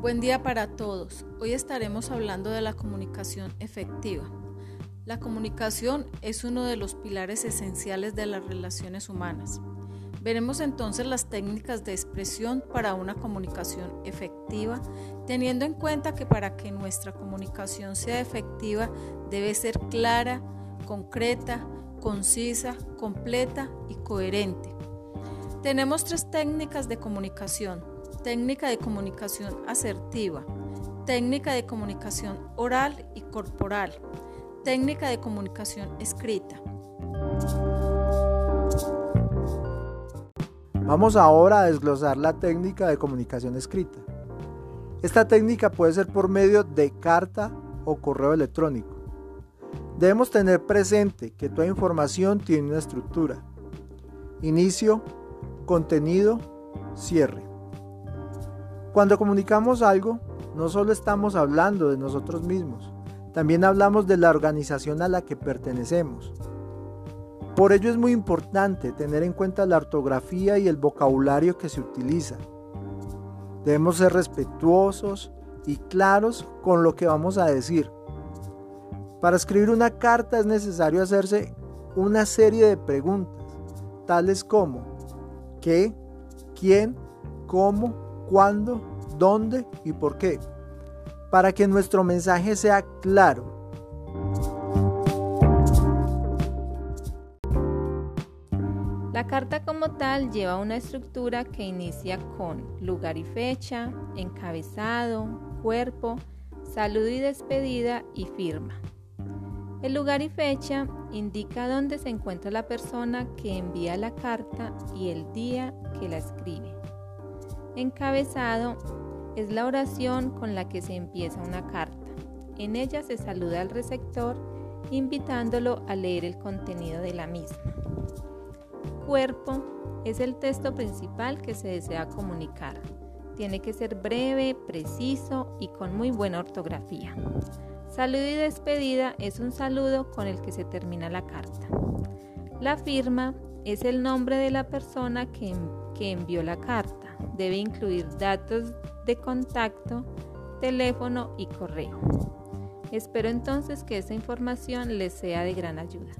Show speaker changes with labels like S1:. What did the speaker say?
S1: Buen día para todos. Hoy estaremos hablando de la comunicación efectiva. La comunicación es uno de los pilares esenciales de las relaciones humanas. Veremos entonces las técnicas de expresión para una comunicación efectiva, teniendo en cuenta que para que nuestra comunicación sea efectiva debe ser clara, concreta, concisa, completa y coherente. Tenemos tres técnicas de comunicación técnica de comunicación asertiva, técnica de comunicación oral y corporal, técnica de comunicación escrita.
S2: Vamos ahora a desglosar la técnica de comunicación escrita. Esta técnica puede ser por medio de carta o correo electrónico. Debemos tener presente que toda información tiene una estructura. Inicio, contenido, cierre. Cuando comunicamos algo, no solo estamos hablando de nosotros mismos, también hablamos de la organización a la que pertenecemos. Por ello es muy importante tener en cuenta la ortografía y el vocabulario que se utiliza. Debemos ser respetuosos y claros con lo que vamos a decir. Para escribir una carta es necesario hacerse una serie de preguntas, tales como ¿qué? ¿quién? ¿cómo? Cuándo, dónde y por qué, para que nuestro mensaje sea claro.
S3: La carta como tal lleva una estructura que inicia con lugar y fecha, encabezado, cuerpo, saludo y despedida y firma. El lugar y fecha indica dónde se encuentra la persona que envía la carta y el día que la escribe. Encabezado es la oración con la que se empieza una carta. En ella se saluda al receptor invitándolo a leer el contenido de la misma. Cuerpo es el texto principal que se desea comunicar. Tiene que ser breve, preciso y con muy buena ortografía. Saludo y despedida es un saludo con el que se termina la carta. La firma es el nombre de la persona que, que envió la carta debe incluir datos de contacto, teléfono y correo. Espero entonces que esta información les sea de gran ayuda.